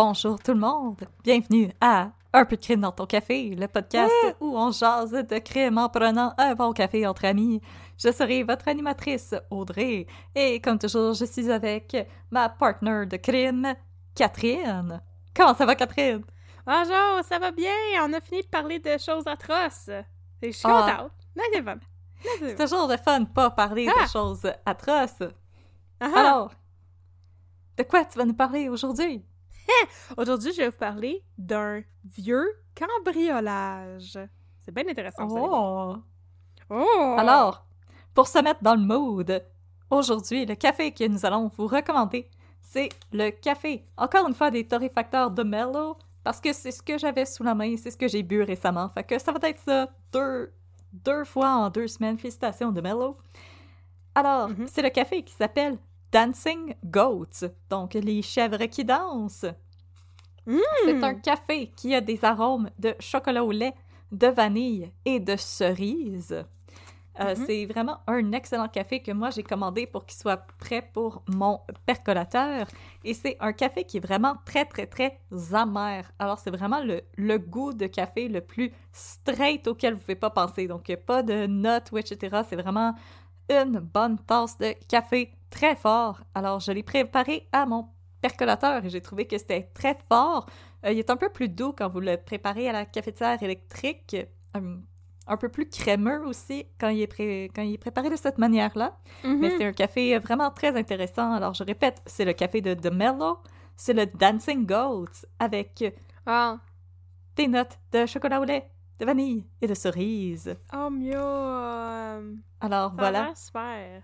Bonjour tout le monde, bienvenue à Un peu de crime dans ton café, le podcast où on jase de crime en prenant un bon café entre amis. Je serai votre animatrice Audrey et comme toujours je suis avec ma partner de crime, Catherine. Comment ça va Catherine? Bonjour, ça va bien? On a fini de parler de choses atroces. Je suis Ah. contente. C'est toujours de fun de pas parler Ah. de choses atroces. Ah. Alors, de quoi tu vas nous parler aujourd'hui? Aujourd'hui, je vais vous parler d'un vieux cambriolage. C'est bien intéressant. Oh! Oh! Alors, pour se mettre dans le mood, aujourd'hui, le café que nous allons vous recommander, c'est le café, encore une fois, des torréfacteurs de Mellow, parce que c'est ce que j'avais sous la main, c'est ce que j'ai bu récemment. Fait que ça va être ça deux, deux fois en deux semaines. Félicitations de Mellow. Alors, Mhm. c'est le café qui s'appelle Dancing Goats, donc les chèvres qui dansent. C'est un café qui a des arômes de chocolat au lait, de vanille et de cerise. Euh, Mhm. C'est vraiment un excellent café que moi j'ai commandé pour qu'il soit prêt pour mon percolateur. Et c'est un café qui est vraiment très, très, très amer. Alors, c'est vraiment le, le goût de café le plus straight auquel vous ne pouvez pas penser. Donc, il n'y a pas de notes ou etc. C'est vraiment une bonne tasse de café très fort. Alors, je l'ai préparé à mon percolateur et j'ai trouvé que c'était très fort. Euh, il est un peu plus doux quand vous le préparez à la cafetière électrique. Euh, un peu plus crémeux aussi quand il est, pré- quand il est préparé de cette manière-là. Mhm. Mais c'est un café euh, vraiment très intéressant. Alors, je répète, c'est le café de The Mellow. C'est le Dancing Goats avec Ah. des notes de chocolat au lait, de vanille et de cerise. Oh, miam. Alors, Ça voilà. super.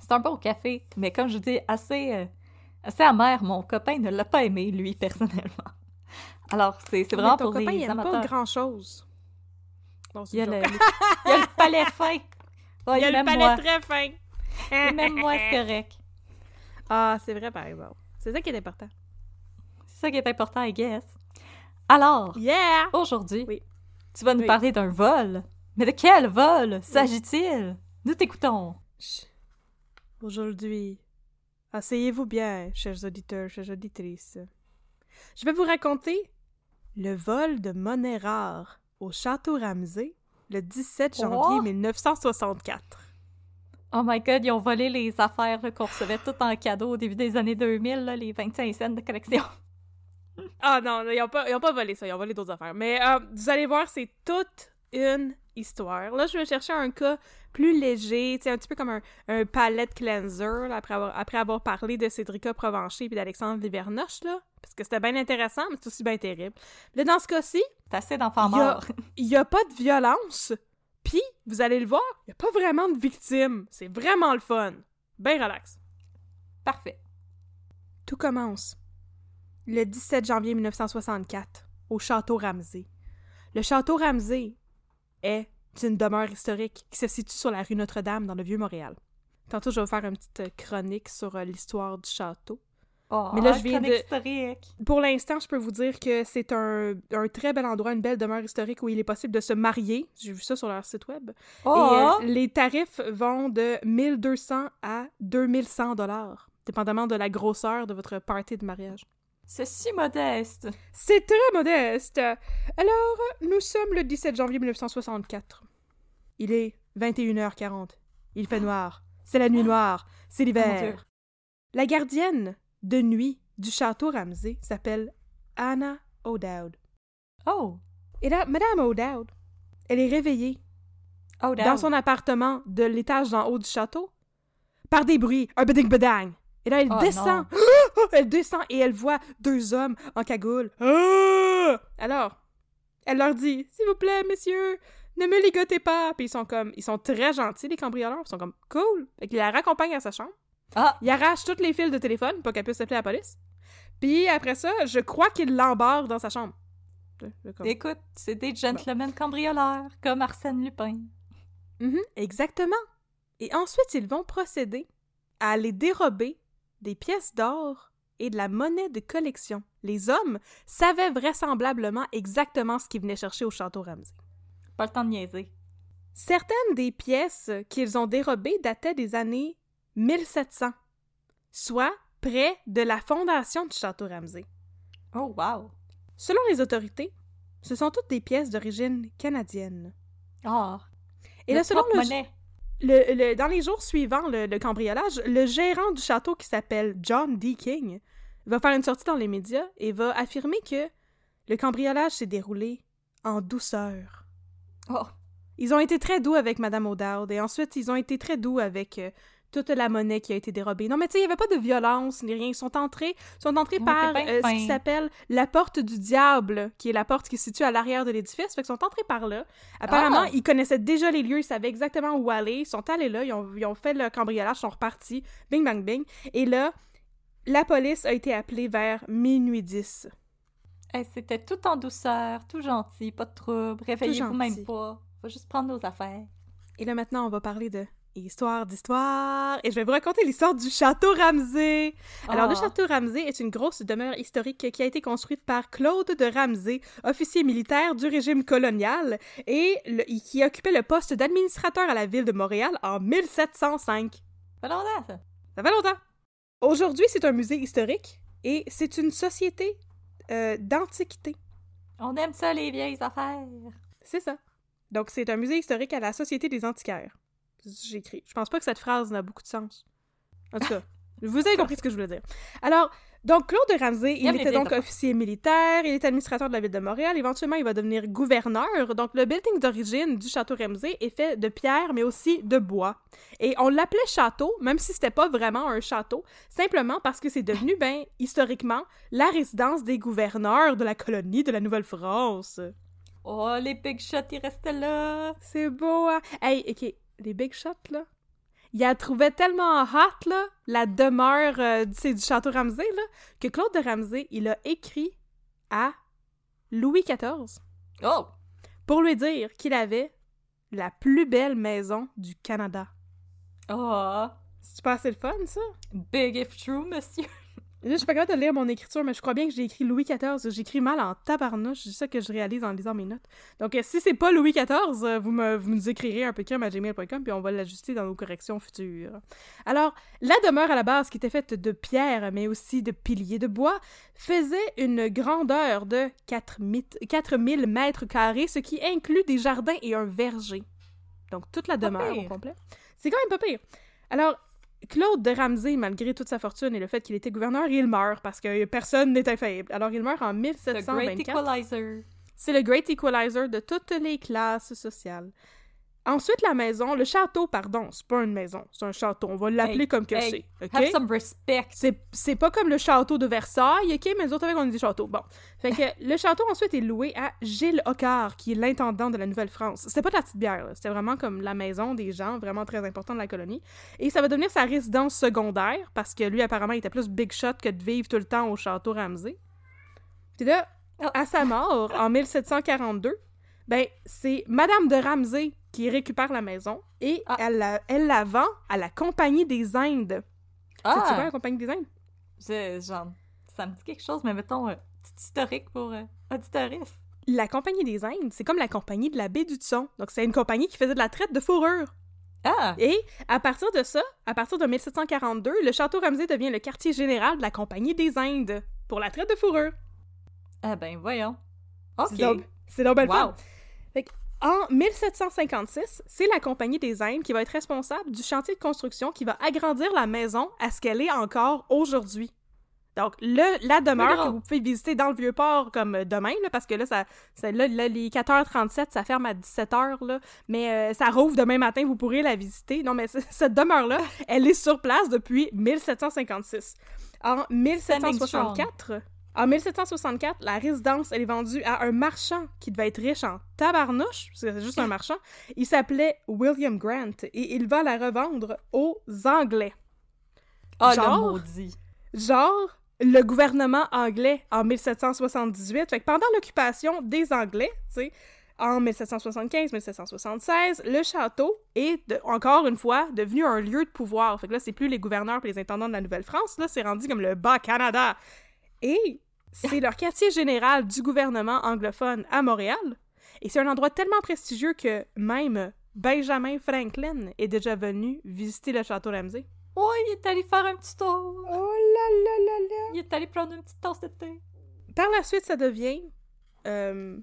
C'est un bon café, mais comme je vous dis, assez, euh, assez amer. Mon copain ne l'a pas aimé, lui, personnellement. Alors, c'est c'est vraiment ton pour copain, les il amateurs. pas grand-chose. Il y, a une le, joke. il y a le palais fin. Il y a le palais moi. très fin. Et même moi, c'est correct. Ah, c'est vrai, par exemple. C'est ça qui est important. C'est ça qui est important, I guess. Alors, Yeah! aujourd'hui, Oui. tu vas nous Oui. parler d'un vol. Mais de quel vol s'agit-il? Nous t'écoutons. Chut. Aujourd'hui, asseyez-vous bien, chers auditeurs, chères auditrices. Je vais vous raconter le vol de monnaie rare au Château Ramsey le 17 janvier Oh! 1964. Oh my god, ils ont volé les affaires qu'on recevait tout en cadeau au début des années 2000, là, les 25 cents de collection. Ah non, ils n'ont pas, pas volé ça, ils ont volé d'autres affaires. Mais euh, vous allez voir, c'est toute une histoire. Là, je vais chercher un cas plus léger, un petit peu comme un, un palette cleanser, là, après, avoir, après avoir parlé de Cédrica Provencher et d'Alexandre Livernoche, là, parce que c'était bien intéressant, mais c'est aussi bien terrible. Là, dans ce cas-ci, C'est assez d'enfants a- morts. il n'y a pas de violence, puis, vous allez le voir, il n'y a pas vraiment de victimes. C'est vraiment le fun. Ben relax. Parfait. Tout commence le 17 janvier 1964 au Château Ramsey. Le Château Ramsey est une demeure historique qui se situe sur la rue Notre-Dame dans le Vieux-Montréal. Tantôt, je vais vous faire une petite chronique sur euh, l'histoire du château. Oh, Mais là, je viens chronique de- historique. Pour l'instant, je peux vous dire que c'est un, un très bel endroit, une belle demeure historique où il est possible de se marier. J'ai vu ça sur leur site web. Oh! Et euh, les tarifs vont de 1200 à 2100 dollars, dépendamment de la grosseur de votre party de mariage. C'est si modeste. C'est très modeste. Alors, nous sommes le 17 janvier 1964. Il est 21h40. Il fait noir. C'est la nuit noire. C'est Dieu. l'hiver. La gardienne de nuit du château Ramsey s'appelle Anna O'Dowd. Oh! Et là, Madame O'Dowd, elle est réveillée Oh, dans son appartement de l'étage d'en haut du château par des bruits, un beding bedang. Et là, elle Oh, descend. elle descend et elle voit deux hommes en cagoule. Ah! Alors, elle leur dit S'il vous plaît, messieurs, ne me ligotez pas. Puis ils sont comme, ils sont très gentils, les cambrioleurs. Ils sont comme cool. Fait qu'ils la raccompagnent à sa chambre. Ah! Ils arrachent tous les fils de téléphone pour qu'elle puisse appeler la police. Puis après ça, je crois qu'ils l'embarquent dans sa chambre. Comme- Écoute, c'est des gentlemen cambrioleurs, comme Arsène Lupin. Mhm, exactement. Et ensuite, ils vont procéder à aller dérober des pièces d'or et de la monnaie de collection. Les hommes savaient vraisemblablement exactement ce qu'ils venaient chercher au château Ramsey. Pas le temps de niaiser. Certaines des pièces qu'ils ont dérobées dataient des années 1700, soit près de la fondation du château Ramsey. Oh, wow! Selon les autorités, ce sont toutes des pièces d'origine canadienne. Ah! Et là, selon le, monnaie. Le- le- dans les jours suivants le, le cambriolage, le gérant du château qui s'appelle John D. King va faire une sortie dans les médias et va affirmer que le cambriolage s'est déroulé en douceur. Oh! Ils ont été très doux avec Madame O'Dowd et ensuite ils ont été très doux avec euh, toute la monnaie qui a été dérobée. Non, mais tu sais, il n'y avait pas de violence ni rien. Ils sont entrés, sont entrés Ouais, par euh, ce qui s'appelle la porte du diable, qui est la porte qui se situe à l'arrière de l'édifice. Fait qu'ils sont entrés par là. Apparemment, Ah! ils connaissaient déjà les lieux, ils savaient exactement où aller. Ils sont allés là, ils ont, ils ont fait le cambriolage, ils sont repartis. Bing, bang, bing. Et là, la police a été appelée vers minuit 10. Hey, C'était tout en douceur, tout gentil, pas de trouble. Réveillez-vous même pas. Faut juste prendre nos affaires. Et là, maintenant, on va parler de histoire d'histoire. Et je vais vous raconter l'histoire du château Ramsey. Alors, le Ah. château Ramsey est une grosse demeure historique qui a été construite par Claude de Ramsey, officier militaire du régime colonial, et le- qui occupait le poste d'administrateur à la ville de Montréal en 1705. Pas longtemps, ça. Ça fait longtemps. Aujourd'hui, c'est un musée historique et c'est une société euh, d'antiquité. On aime ça, les vieilles affaires. C'est ça. Donc, c'est un musée historique à la Société des antiquaires. Écrit. Je pense pas que cette phrase n'a beaucoup de sens. En tout cas, vous avez compris ce que je voulais dire. Alors, donc, Claude de Ramsey, il était donc officier militaire, il est administrateur de la ville de Montréal, éventuellement, il va devenir gouverneur. Donc, le building d'origine du château Ramsey est fait de pierre, mais aussi de bois. Et on l'appelait château, même si c'était pas vraiment un château, simplement parce que c'est devenu, ben, historiquement, la résidence des gouverneurs de la colonie de la Nouvelle-France. Oh, les big shots, ils restaient là. C'est beau, hein? Hey, OK, les big shots, là, il a trouvé tellement hot, là, la demeure euh, du- c'est du château Ramsey, là, que Claude de Ramsey, il a écrit à Louis XIV Oh! pour lui dire qu'il avait la plus belle maison du Canada. Oh! C'est pas assez le fun, ça? Big if true, monsieur. Là, je suis pas capable de lire mon écriture, mais je crois bien que j'ai écrit Louis XIV. J'écris mal en tabarnouche. C'est ça que je réalise en lisant mes notes. Donc, euh, si c'est pas Louis XIV, euh, vous, me, vous nous écrirez un peu crème à gmail.com, puis on va l'ajuster dans nos corrections futures. Alors, la demeure à la base, qui était faite de pierre, mais aussi de piliers de bois, faisait une grandeur de 4000 4000 mètres carrés, ce qui inclut des jardins et un verger. Donc, toute la demeure au complet. C'est quand même pas pire. Alors, Claude de Ramsey, malgré toute sa fortune et le fait qu'il était gouverneur, il meurt parce que personne n'est infaillible. Alors, il meurt en The Great 1724. Equalizer. C'est le Great Equalizer de toutes les classes sociales. Ensuite, la maison, le château, pardon, c'est pas une maison, c'est un château. On va l'appeler Hey, comme que hey, c'est. OK? Have some respect. C'est, c'est pas comme le château de Versailles, OK? Mais nous autres, avec, on est des châteaux. Bon. Fait que le château, ensuite, est loué à Gilles Hocquart, qui est l'intendant de la Nouvelle-France. C'était pas de la petite bière, là. C'était vraiment comme la maison des gens, vraiment très important de la colonie. Et ça va devenir sa résidence secondaire, parce que lui, apparemment, il était plus big shot que de vivre tout le temps au château Ramsey. Puis là, Oh. à sa mort, en 1742, ben, c'est Madame de Ramsey qui récupère la maison et Ah. elle, la, elle la vend à la Compagnie des Indes. C'est quoi Ah! la Compagnie des Indes? Je, genre, ça me dit quelque chose, mais mettons, un petit historique pour euh, auditoris. La Compagnie des Indes, c'est comme la Compagnie de la baie du Tson. Donc, c'est une compagnie qui faisait de la traite de fourrure. Ah! Et à partir de ça, à partir de 1742, le château Ramsay devient le quartier général de la Compagnie des Indes pour la traite de fourrure. Ah ben, voyons. OK. C'est donc, donc belle Wow. En 1756, c'est la Compagnie des Indes qui va être responsable du chantier de construction qui va agrandir la maison à ce qu'elle est encore aujourd'hui. Donc, le, la demeure que vous pouvez visiter dans le Vieux-Port comme euh, demain, là, parce que là, ça, ça- là, là, les 4h37, ça ferme à 17h, là, mais euh, ça rouvre demain matin, vous pourrez la visiter. Non, mais cette demeure-là, elle est sur place depuis 1756. En 1764, en 1764, la résidence, elle est vendue à un marchand qui devait être riche en tabarnouche, parce que c'est juste un marchand. Il s'appelait William Grant et il va la revendre aux Anglais. Ah, Genre? le maudit. Genre, le gouvernement anglais en 1778. Fait que pendant l'occupation des Anglais, tu sais, en 1775-1776, le château est, de- encore une fois, devenu un lieu de pouvoir. Fait que là, c'est plus les gouverneurs et les intendants de la Nouvelle-France, là, c'est rendu comme le Bas-Canada. Et c'est leur quartier général du gouvernement anglophone à Montréal. Et c'est un endroit tellement prestigieux que même Benjamin Franklin est déjà venu visiter le château Ramsay. Ouais, il est allé faire un petit tour. Oh là là là là! Il est allé prendre une petite tasse de thé. Par la suite, ça devient, euh,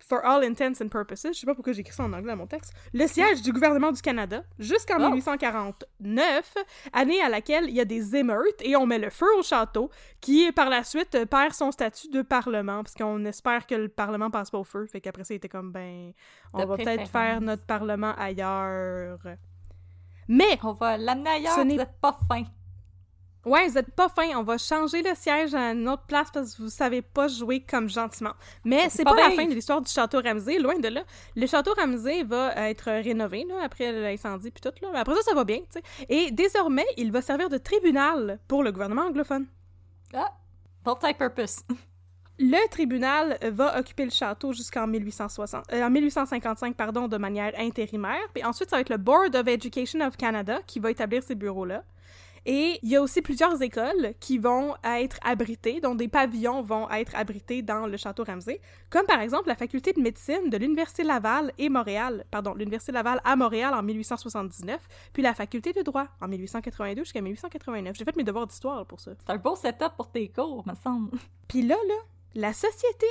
for all intents and purposes, je sais pas pourquoi j'écris ça en anglais dans mon texte, le siège du gouvernement du Canada jusqu'en Oh. 1849, année à laquelle il y a des émeutes et on met le feu au château, qui par la suite perd son statut de parlement, parce qu'on espère que le parlement passe pas au feu, fait qu'après ça, il était comme, ben, on De va peut-être faire notre parlement ailleurs. Mais On va l'amener ailleurs, Ce n'est- vous êtes pas fin. Ouais, vous êtes pas fin. On va changer le siège à une autre place parce que vous savez pas jouer comme gentiment. Mais c'est pas pas, la fin de l'histoire du château Ramsay, loin de là. Le château Ramsay va être rénové là, après l'incendie puis tout là. Après ça, ça va bien, tu sais. Et désormais, il va servir de tribunal pour le gouvernement anglophone. Ah! Multi-purpose. Le tribunal va occuper le château jusqu'en 1860, euh, en 1855 pardon, de manière intérimaire. Puis ensuite, ça va être le Board of Education of Canada qui va établir ces bureaux-là. Et il y a aussi plusieurs écoles qui vont être abritées, dont des pavillons vont être abrités dans le château Ramsay, comme par exemple la faculté de médecine de l'Université Laval et Montréal, pardon, l'Université Laval à Montréal en 1879, puis la faculté de droit en 1882 jusqu'à 1889. J'ai fait mes devoirs d'histoire pour ça. C'est un beau setup pour tes cours, me semble. Puis là, là, la Société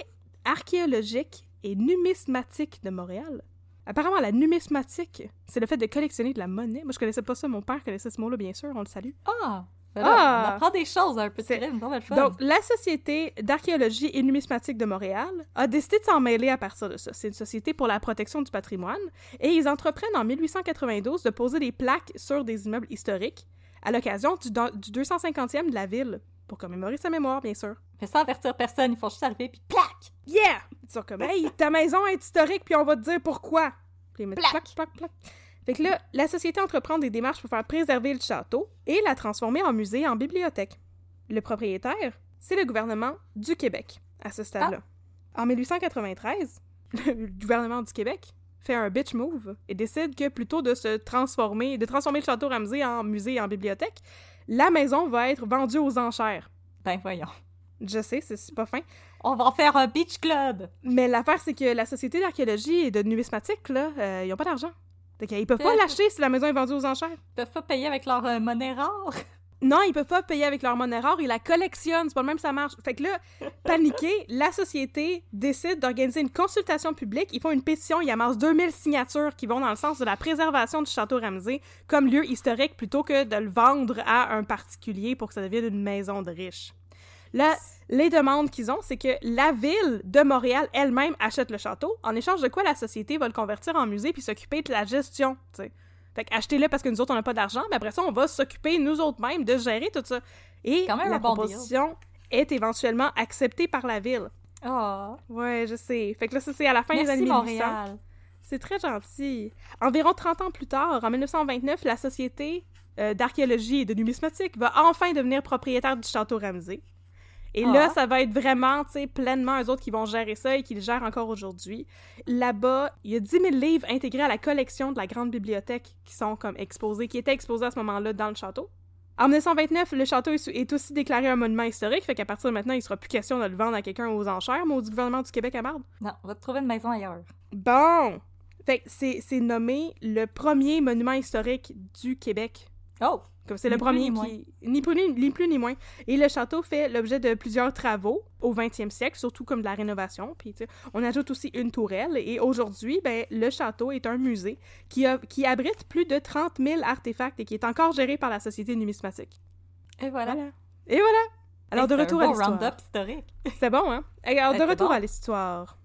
archéologique et numismatique de Montréal. Apparemment, la numismatique, c'est le fait de collectionner de la monnaie. Moi, je connaissais pas ça. Mon père connaissait ce mot-là, bien sûr. On le salue. Ah! Ben là, Ah! On apprend des choses un peu de fun. Donc, la Société d'archéologie et numismatique de Montréal a décidé de s'en mêler à partir de ça. C'est une société pour la protection du patrimoine. Et ils entreprennent en 1892 de poser des plaques sur des immeubles historiques à l'occasion du, du 250e de la ville. Pour commémorer sa mémoire, bien sûr. Mais sans avertir personne, ils font juste arriver puis plaque! Yeah! Ils sont comme, hey, ta maison est historique, puis on va te dire pourquoi. Puis ils mettent plaque, plaque. Fait que là, la société entreprend des démarches pour faire préserver le château et la transformer en musée et en bibliothèque. Le propriétaire, c'est le gouvernement du Québec, à ce stade-là. En 1893, le gouvernement du Québec fait un bitch move et décide que plutôt de se transformer, de transformer le château Ramsay en musée et en bibliothèque, la maison va être vendue aux enchères. Ben voyons. Je sais, c'est pas fin. On va en faire un beach club! Mais l'affaire, c'est que la Société d'archéologie et de numismatique, là, euh, ils ont pas d'argent. Fait qu'ils peuvent pas l'acheter si la maison est vendue aux enchères. Ils peuvent pas payer avec leur euh, monnaie rare. Non, ils peuvent pas payer avec leur monnaie rare, ils la collectionnent, c'est pas le même ça marche. Fait que là, paniqué, la société décide d'organiser une consultation publique, ils font une pétition, ils amassent 2000 signatures qui vont dans le sens de la préservation du château Ramsay comme lieu historique plutôt que de le vendre à un particulier pour que ça devienne une maison de riches. Là, les demandes qu'ils ont, c'est que la ville de Montréal elle-même achète le château, en échange de quoi la société va le convertir en musée puis s'occuper de la gestion, tu sais. Fait achetez-le parce que nous autres, on n'a pas d'argent, mais après ça, on va s'occuper, nous autres mêmes, de gérer tout ça. Et Quand même la bon proposition est éventuellement acceptée par la ville. Oh! Ouais, je sais. Fait que là, ça, c'est à la fin des années 1800. Montréal! C'est très gentil. Environ 30 ans plus tard, en 1929, la Société euh, d'archéologie et de numismatique va enfin devenir propriétaire du château Ramsay. Et Ah. là, ça va être vraiment, tu sais, pleinement eux autres qui vont gérer ça et qui le gèrent encore aujourd'hui. Là-bas, il y a 10 000 livres intégrés à la collection de la grande bibliothèque qui sont comme exposés, qui étaient exposés à ce moment-là dans le château. En 1929, le château est, aussi déclaré un monument historique, fait qu'à partir de maintenant, il sera plus question de le vendre à quelqu'un aux enchères, mais au gouvernement du Québec à marde. Non, on va te trouver une maison ailleurs. Bon! Fait c'est nommé le premier monument historique du Québec. Oh! Comme c'est Ni le plus, premier qui. Ni plus, ni, ni plus ni moins. Et le château fait l'objet de plusieurs travaux au 20e siècle, surtout comme de la rénovation. Puis, tu sais, on ajoute aussi une tourelle. Et aujourd'hui, ben, le château est un musée qui, a, qui abrite plus de 30 000 artefacts et qui est encore géré par la Société numismatique. Et voilà. Voilà. Et voilà! Alors, de c'est un retour à l'histoire. round-up historique. C'était bon, hein? Alors, de retour bon. à l'histoire.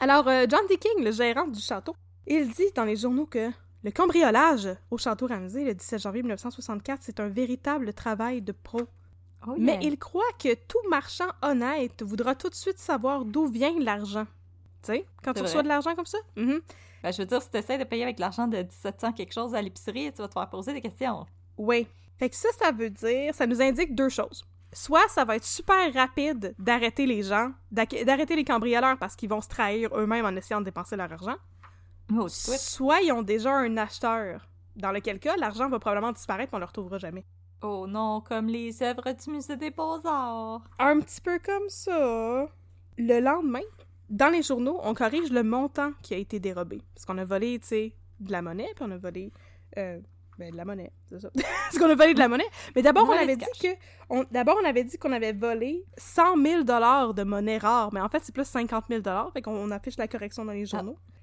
Alors, euh, John D. King, le gérant du château, il dit dans les journaux que le cambriolage au château Ramsey le 17 janvier 1964, c'est un véritable travail de pro. Oh, Mais il croit que tout marchand honnête voudra tout de suite savoir d'où vient l'argent. Tu sais, quand tu C'est reçois vrai. de l'argent comme ça? Ben, je veux dire, si tu essaies de payer avec l'argent de 1700 quelque chose à l'épicerie, tu vas te faire poser des questions. Oui. Fait que ça, ça veut dire, ça nous indique deux choses. Soit ça va être super rapide d'arrêter les gens, d'arrêter les cambrioleurs parce qu'ils vont se trahir eux-mêmes en essayant de dépenser leur argent. Oh. Soit ils ont déjà un acheteur, dans lequel cas l'argent va probablement disparaître et on le retrouvera jamais. Oh non, comme les œuvres du musée des beaux-arts. Un petit peu comme ça. Le lendemain, dans les journaux, on corrige le montant qui a été dérobé. Parce qu'on a volé, tu sais, de la monnaie, puis on a volé... euh, ben, de la monnaie, c'est ça. Parce qu'on a volé de la monnaie. Mais d'abord, on avait dit que... on- D'abord, on avait dit qu'on avait volé 100 000 de monnaie rare. Mais en fait, c'est plus 50 000 Fait qu'on on affiche la correction dans les journaux. Excusez,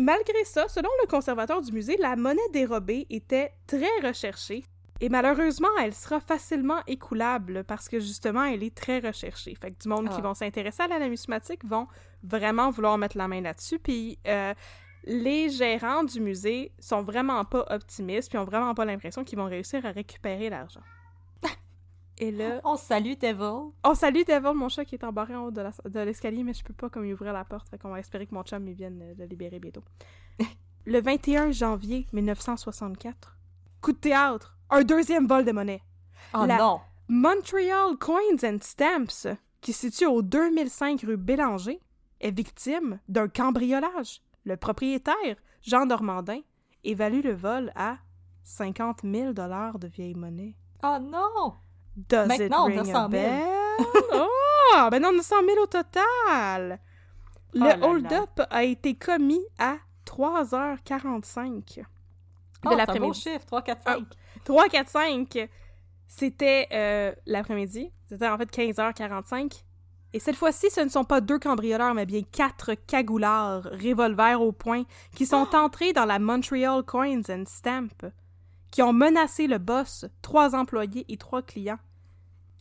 Malgré ça, selon le conservateur du musée, la monnaie dérobée était très recherchée. Et malheureusement, elle sera facilement écoulable parce que justement, elle est très recherchée. Fait que du monde qui Ah. vont s'intéresser à la numismatique vont vraiment vouloir mettre la main là-dessus. Puis euh, les gérants du musée sont vraiment pas optimistes, puis ont vraiment pas l'impression qu'ils vont réussir à récupérer l'argent. Et là, On salue Devil. Oh, salut Devil, mon chat qui est embarré en haut de l'escalier, mais je peux pas comme y ouvrir la porte, fait qu'on va espérer que mon chum il vienne euh, le libérer bientôt. le 21 janvier 1964, coup de théâtre, un deuxième vol de monnaie. Oh La- non. Montreal Coins and Stamps, qui se situe au 2005 rue Bélanger, est victime d'un cambriolage. Le propriétaire, Jean Normandin, évalue le vol à 50 000 de vieille monnaie. Oh non. Does Maintenant, on it a ring 100 a 000. bell? oh, ben non, on a 100 000 au total. Le Oh là. hold-up a été commis à 3h45 Oh, de c'est un beau l'après-midi. chiffre, 3, 4, Ah. 5. 3, 4, 5, c'était euh, l'après-midi. C'était en fait 15h45. Et cette fois-ci, ce ne sont pas deux cambrioleurs, mais bien quatre cagoulards, revolvers au poing, qui sont entrés dans la Montreal Coins and Stamp, qui ont menacé le boss, trois employés et trois clients.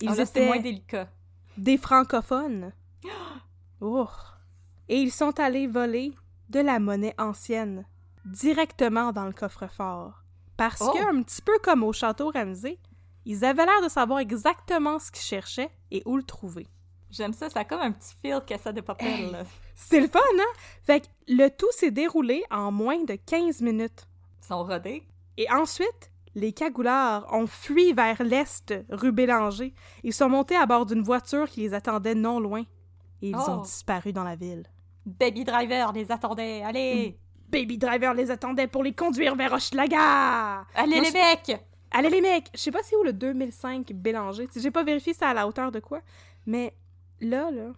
Ils Ah, là, c'est étaient moins délicat. des francophones. Oh. Et ils sont allés voler de la monnaie ancienne directement dans le coffre-fort. Parce Oh. que, un petit peu comme au château Ramsey, ils avaient l'air de savoir exactement ce qu'ils cherchaient et où le trouver. J'aime ça, ça a comme un petit feel cassette de papel. là. C'est le fun, hein? Fait que le tout s'est déroulé en moins de 15 minutes. Ils sont rodés. Et ensuite, les cagoulards ont fui vers l'est, rue Bélanger. Ils sont montés à bord d'une voiture qui les attendait non loin. Et ils ont Oh. disparu dans la ville. Baby Driver les attendait. Allez! Baby Driver les attendait pour les conduire vers Hochelaga! Allez les mecs! Allez les mecs! Je sais pas c'est où le 2005 Bélanger. J'ai pas vérifié c'est à la hauteur de quoi. Mais là, là,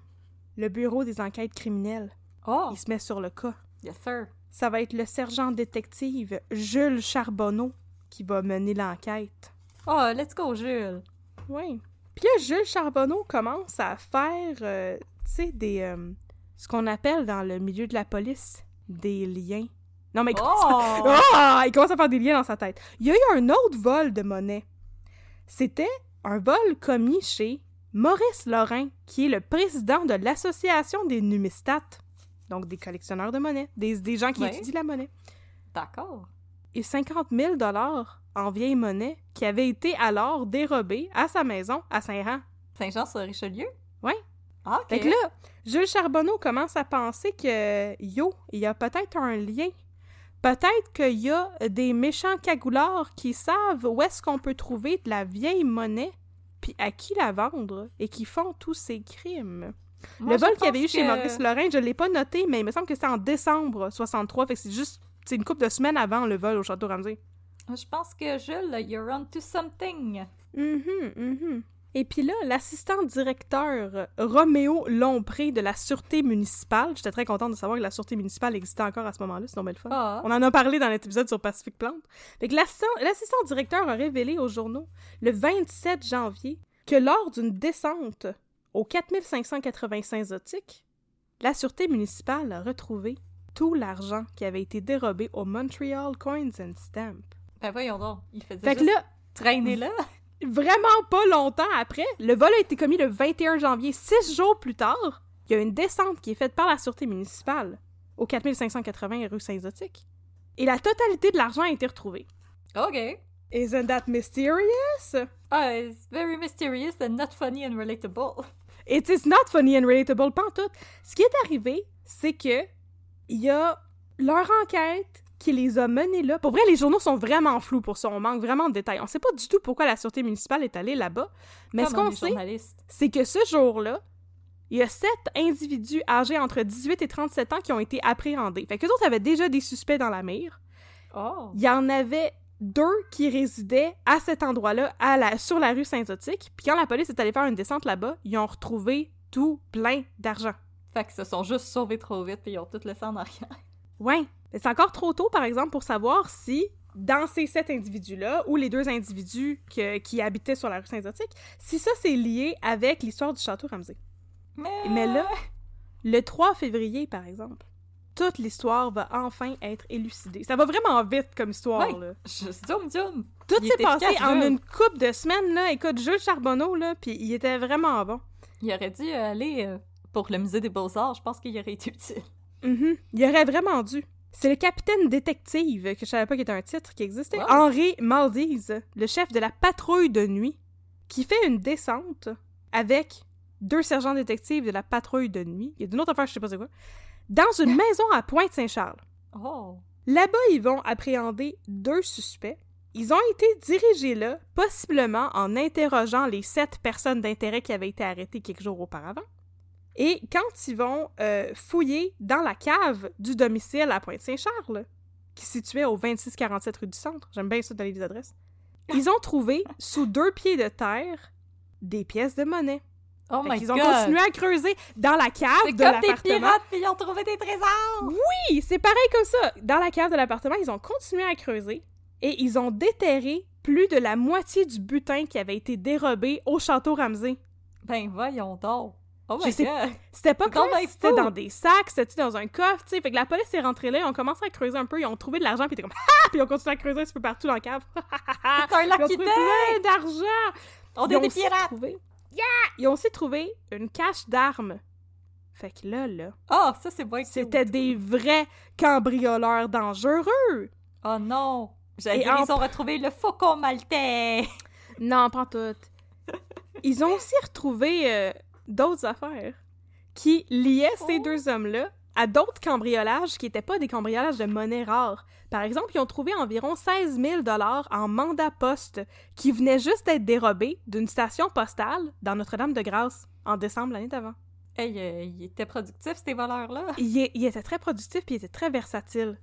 le bureau des enquêtes criminelles, Oh! il se met sur le cas. Yes, sir. Ça va être le sergent détective Jules Charbonneau qui va mener l'enquête. Oh, let's go, Jules! Oui. Puis là, Jules Charbonneau commence à faire, euh, tu sais, des... euh, ce qu'on appelle dans le milieu de la police, des liens. Non, mais il commence à- Oh! Ah! Il commence à faire des liens dans sa tête. Il y a eu un autre vol de monnaie. C'était un vol commis chez Maurice Lorrain, qui est le président de l'Association des numistates, donc des collectionneurs de monnaie, des, des gens qui Ouais. étudient la monnaie. D'accord. Et 50 000 en vieille monnaie qui avait été alors dérobée à sa maison à Saint-Rand. Saint-Jean-sur-Richelieu? Ouais. Ah, ok. Fait que là, Jules Charbonneau commence à penser que, yo, il y a peut-être un lien. Peut-être qu'il y a des méchants cagoulards qui savent où est-ce qu'on peut trouver de la vieille monnaie, puis à qui la vendre, et qui font tous ces crimes. Moi, le vol qu'il y avait eu chez Maurice Lorrain, je l'ai pas noté, mais il me semble que c'était en décembre 63, fait que c'est juste c'est une couple de semaines avant le vol au Château Ramsey. Je pense que Jules, you're on to something. Mhm, mhm. Et puis là, l'assistant directeur Roméo Lompré de la Sûreté municipale, j'étais très contente de savoir que la Sûreté municipale existait encore à ce moment-là, c'est normal le fun. Ah. On en a parlé dans l'épisode sur Pacific Plante. Fait que l'assistant l'assistant directeur a révélé aux journaux le 27 janvier que lors d'une descente au 4585 Zotique, la Sûreté municipale a retrouvé tout l'argent qui avait été dérobé au Montreal Coins and Stamp. Ben voyons donc, il faisait Fait que là, traîner là. vraiment pas longtemps après, le vol a été commis le 21 janvier, six jours plus tard. Il y a une descente qui est faite par la sûreté municipale au 4580 rue Saint-Zotique. Et la totalité de l'argent a été retrouvée. OK. Isn't that mysterious? Ah, it's very mysterious and not funny and relatable. It is not funny and relatable, pantoute. Ce qui est arrivé, c'est que il y a leur enquête qui les a menés là. Pour vrai, les journaux sont vraiment flous pour ça. On manque vraiment de détails. On sait pas du tout pourquoi la sûreté municipale est allée là-bas. Mais ce qu'on sait, c'est que ce jour-là, il y a sept individus âgés entre 18 et 37 ans qui ont été appréhendés. Fait que autres avaient déjà des suspects dans la mire. Oh. Il y en avait deux qui résidaient à cet endroit-là, à la, sur la rue Saint-Zotique. Puis quand la police est allée faire une descente là-bas, ils ont retrouvé tout plein d'argent. Fait qu'ils se sont juste sauvés trop vite puis ils ont tout laissé en arrière. Ouais. C'est encore trop tôt, par exemple, pour savoir si, dans ces sept individus-là, ou les deux individus que- qui habitaient sur la rue Saint-Zotique, si ça, c'est lié avec l'histoire du château Ramsey. Mais, Mais là, le 3 février, par exemple, toute l'histoire va enfin être élucidée. Ça va vraiment vite comme histoire, Ouais. là. je zoom zoom. Tout s'est est passé efficace, en une couple de semaines, là. Écoute, Jules Charbonneau, là, puis il était vraiment bon. Il aurait dû aller euh, pour le musée des beaux-arts, je pense qu'il aurait été utile. Mhm. Il aurait vraiment dû. C'est le capitaine détective, que je savais pas qu'il était un titre qui existait, Wow. Henri Maldives, le chef de la patrouille de nuit, qui fait une descente avec deux sergents détectives de la patrouille de nuit. Il y a d'une autre affaire, je sais pas c'est quoi. Dans une maison à Pointe-Saint-Charles. Oh. Là-bas, ils vont appréhender deux suspects. Ils ont été dirigés là, possiblement en interrogeant les sept personnes d'intérêt qui avaient été arrêtées quelques jours auparavant. Et quand ils vont euh, fouiller dans la cave du domicile à Pointe-Saint-Charles, qui se situait au 2647 rue du Centre, j'aime bien ça donner les adresses, ils ont trouvé sous deux pieds de terre des pièces de monnaie. Oh Fait my qu'ils god. ont continué à creuser dans la cave C'est de comme des l'appartement. pirates puis ils ont trouvé des trésors. Oui, c'est pareil comme ça. Dans la cave de l'appartement, ils ont continué à creuser et ils ont déterré plus de la moitié du butin qui avait été dérobé au château Ramsey. Ben voyons donc. Oh my god. C'était pas bien c'était dans des sacs, c'était dans un coffre, tu sais? Fait que la police est rentrée là, ils ont commencé à creuser un peu, ils ont trouvé de l'argent, puis ils étaient comme ah, puis ils ont continué à creuser un petit peu partout dans la cave. C'est un Ils ont trouvé plein d'argent. On Ils est ont des pirates. trouvé- Yeah! Ils ont aussi trouvé une cache d'armes. Fait que là, là, Oh, ça c'est bon. c'était des vrais cambrioleurs dangereux. Oh non. J'allais Et dire, en ils ont retrouvé le faucon maltais. Non, pas tout. Ils ont aussi retrouvé euh, d'autres affaires qui liaient ces Oh. deux hommes-là à d'autres cambriolages qui n'étaient pas des cambriolages de monnaie rare. Par exemple, ils ont trouvé environ 16 000 en mandat poste qui venaient juste d'être dérobés d'une station postale dans Notre-Dame-de-Grâce en décembre l'année d'avant. Hey, euh, ils étaient productifs, ces voleurs-là. Il, est- il était très productif puis il était très versatile.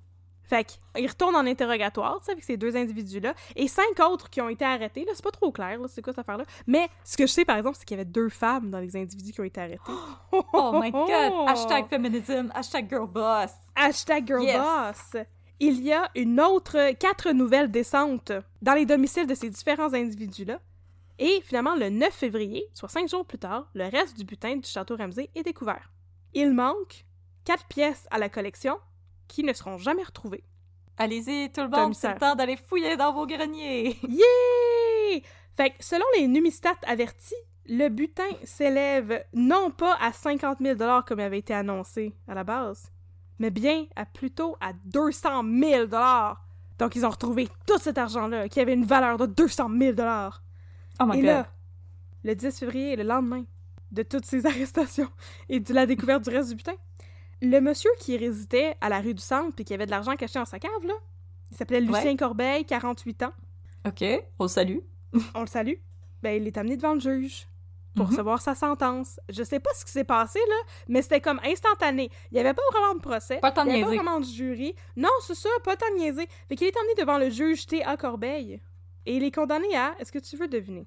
Fait qu'ils retournent en interrogatoire, tu sais, avec ces deux individus-là, et cinq autres qui ont été arrêtés. Là, c'est pas trop clair, là, c'est quoi cette affaire-là. Mais ce que je sais, par exemple, c'est qu'il y avait deux femmes dans les individus qui ont été arrêtés. Oh my god. Hashtag féminisme. Hashtag girl boss. Hashtag girl Yes. boss. Il y a une autre quatre nouvelles descentes dans les domiciles de ces différents individus-là. Et finalement, le 9 février, soit cinq jours plus tard, le reste du butin du château Ramsey est découvert. Il manque quatre pièces à la collection qui ne seront jamais retrouvées. Allez-y, tout le monde, c'est le temps d'aller fouiller dans vos greniers. Yeah! Fait que selon les numistats avertis, le butin s'élève non pas à 50 000 comme avait été annoncé à la base, mais bien à plutôt à 200 000 Donc ils ont retrouvé tout cet argent-là qui avait une valeur de 200 000 Oh my Et god. là, le 10 février, le lendemain de toutes ces arrestations et de la découverte du reste du butin, le monsieur qui résidait à la rue du Centre et qui avait de l'argent caché dans sa cave, là, il s'appelait Lucien Ouais. Corbeil, 48 ans. Ok, on le salue. On le salue. Ben, il est amené devant le juge. pour Mhm. recevoir sa sentence. Je sais pas ce qui s'est passé, là, mais c'était comme instantané. Il y avait pas vraiment de procès. Pas de il y avait pas vraiment de jury. Non, c'est ça, pas temps de niaiser. Fait qu'il est emmené devant le juge T.A. Corbeil. Et il est condamné à... Est-ce que tu veux deviner?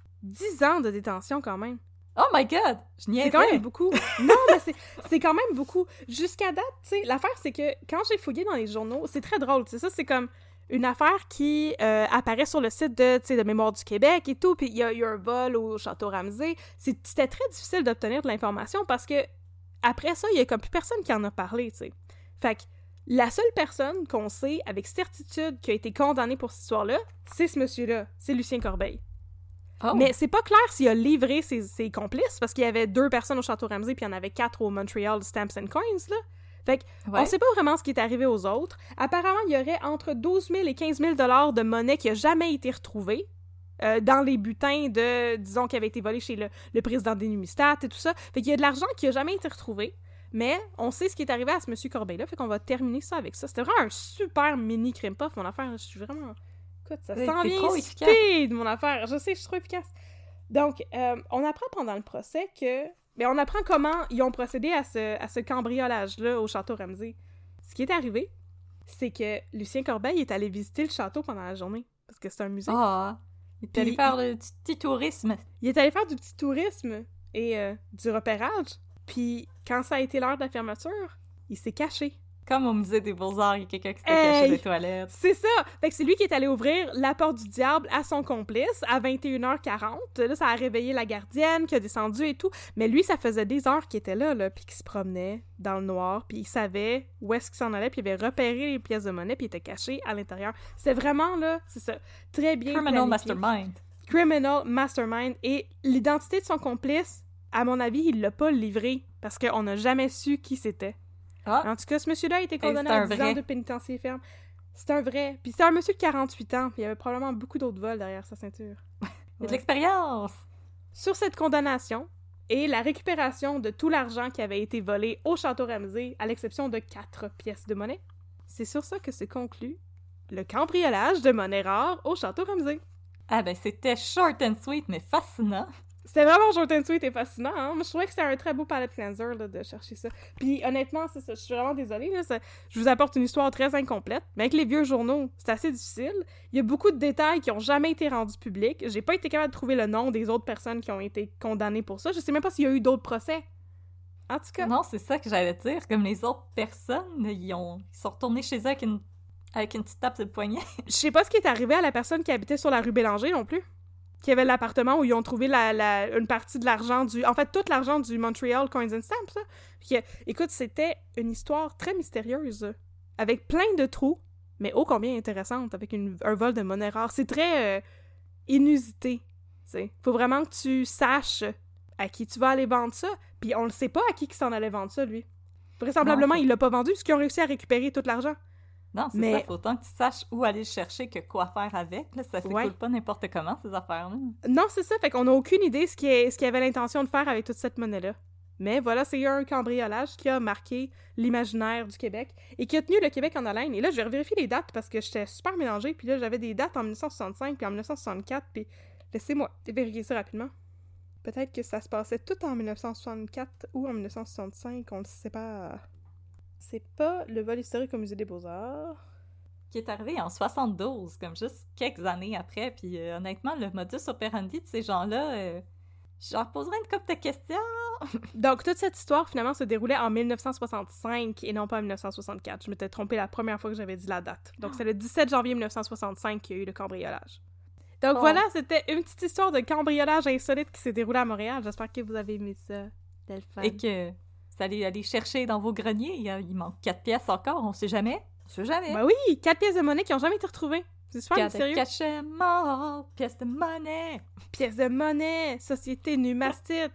10 ans de détention, quand même. Oh my god! Je C'est niaisais. quand même beaucoup. Non, mais c'est- c'est quand même beaucoup. Jusqu'à date, tu sais, l'affaire, c'est que quand j'ai fouillé dans les journaux, c'est très drôle, tu sais, ça, c'est comme une affaire qui euh, apparaît sur le site de, tu sais, de Mémoire du Québec et tout, puis il y a eu un vol au Château Ramsey. C'est- C'était très difficile d'obtenir de l'information parce que après ça, il y a comme plus personne qui en a parlé, tu sais. Fait que la seule personne qu'on sait avec certitude qui a été condamnée pour cette histoire-là, c'est ce monsieur-là, c'est Lucien Corbeil. Oh. Mais c'est pas clair s'il a livré ses, ses complices, parce qu'il y avait deux personnes au Château Ramsey, puis il y en avait quatre au Montreal Stamps and Coins, là. Fait que, Ouais. on sait pas vraiment ce qui est arrivé aux autres. Apparemment, il y aurait entre 12 000 et 15 000 dollars de monnaie qui a jamais été retrouvée euh, dans les butins de, disons, qui avait été volé chez le, le président des Numistat et tout ça. Fait qu'il y a de l'argent qui a jamais été retrouvé. Mais on sait ce qui est arrivé à ce monsieur Corbeil-là, fait qu'on va terminer ça avec ça. C'était vraiment un super mini crime puff, mon affaire. Je suis vraiment... Écoute, ça s'en vient trop efficace. speed, mon affaire. Je sais, je suis trop efficace. Donc, euh, on apprend pendant le procès que... Mais on apprend comment ils ont procédé à ce, à ce cambriolage-là au Château Ramsey. Ce qui est arrivé, c'est que Lucien Corbeil est allé visiter le château pendant la journée, parce que c'est un musée. Ah, il est allé faire le petit tourisme. Il est allé faire du petit tourisme et euh, du repérage. Puis, quand ça a été l'heure de la fermeture, il s'est caché. Comme au musée des Beaux-Arts, il y a quelqu'un qui s'était Hey! caché des toilettes. C'est ça! Fait que c'est lui qui est allé ouvrir la porte du diable à son complice à 21h40. Là, ça a réveillé la gardienne qui a descendu et tout. Mais lui, ça faisait des heures qu'il était là, là, puis qu'il se promenait dans le noir, puis il savait où est-ce qu'il s'en allait, puis il avait repéré les pièces de monnaie, puis il était caché à l'intérieur. C'était vraiment, là, c'est ça, très bien Criminal planifié. Mastermind. Criminal Mastermind. Et l'identité de son complice, à mon avis, il l'a pas livré, parce qu'on n'a jamais su qui c'était. Ah, En tout cas, ce monsieur-là a été condamné à un 10 vrai. ans de pénitencier ferme. C'est un vrai. Puis c'est un monsieur de 48 ans, puis il y avait probablement beaucoup d'autres vols derrière sa ceinture. il y a Ouais. de l'expérience. Sur cette condamnation et la récupération de tout l'argent qui avait été volé au Château Ramsey, à l'exception de quatre pièces de monnaie, c'est sur ça que se conclut le cambriolage de monnaie rare au Château Ramsey. Ah ben, c'était short and sweet, mais fascinant. C'était vraiment short and sweet et fascinant. Hein? Je trouvais que c'était un très beau palette cleanser là, de chercher ça. Puis honnêtement, c'est ça. Je suis vraiment désolée. Là, ça- je vous apporte une histoire très incomplète. Mais avec les vieux journaux, c'est assez difficile. Il y a beaucoup de détails qui ont jamais été rendus publics. J'ai pas été capable de trouver le nom des autres personnes qui ont été condamnées pour ça. Je sais même pas s'il y a eu d'autres procès. En tout cas, Non, c'est ça que j'allais dire. Comme les autres personnes, ils, ont... ils sont retournés chez eux avec une, avec une petite tape le poignet. je sais pas ce qui est arrivé à la personne qui habitait sur la rue Bélanger non plus. Qui avait l'appartement où ils ont trouvé la, la- une partie de l'argent du. En fait, tout l'argent du Montreal Coins and Stamps. là. Puis, euh, écoute, c'était une histoire très mystérieuse. Avec plein de trous, mais ô combien intéressante, avec une- un vol de monnaie rare. C'est très euh, inusité. tu sais. Faut vraiment que tu saches à qui tu vas aller vendre ça. Puis on ne sait pas à qui qui s'en allait vendre ça, lui. Vraisemblablement, Non, il l'a pas vendu parce qu'ils ont réussi à récupérer tout l'argent. Non, c'est Mais- ça. Faut autant que tu saches où aller le chercher que quoi faire avec. Là, ça s'écoule Ouais. pas n'importe comment, ces affaires-là. Non, c'est ça. Fait qu'on n'a aucune idée ce qu'il qu'il avait l'intention de faire avec toute cette monnaie-là. Mais voilà, c'est un cambriolage qui a marqué l'imaginaire du Québec et qui a tenu le Québec en haleine. Et là, je vais vérifier les dates parce que j'étais super mélangée. Puis là, j'avais des dates en 1965 puis en 1964. Puis laissez-moi vérifier ça rapidement. Peut-être que ça se passait tout en 1964 ou en 1965, on ne sait pas. C'est pas le vol historique au Musée des Beaux-Arts. Qui est arrivé en 72, comme juste quelques années après. Puis euh, honnêtement, le modus operandi de ces gens-là, euh, je leur poserais une couple de questions. Donc, toute cette histoire, finalement, se déroulait en 1965 et non pas en 1964. Je m'étais trompée la première fois que j'avais dit la date. Donc, c'est le 17 janvier 1965 qu'il y a eu le cambriolage. Donc, Oh. voilà, c'était une petite histoire de cambriolage insolite qui s'est déroulée à Montréal. J'espère que vous avez aimé ça. C'était le fun. Et que C'est aller, chercher dans vos greniers. Il, manque quatre pièces encore, on sait jamais. On sait jamais. Ben oui, quatre pièces de monnaie qui ont jamais été retrouvées. C'est super Quatre sérieux. cachets morts, pièces de monnaie. Pièces de monnaie, société numastite.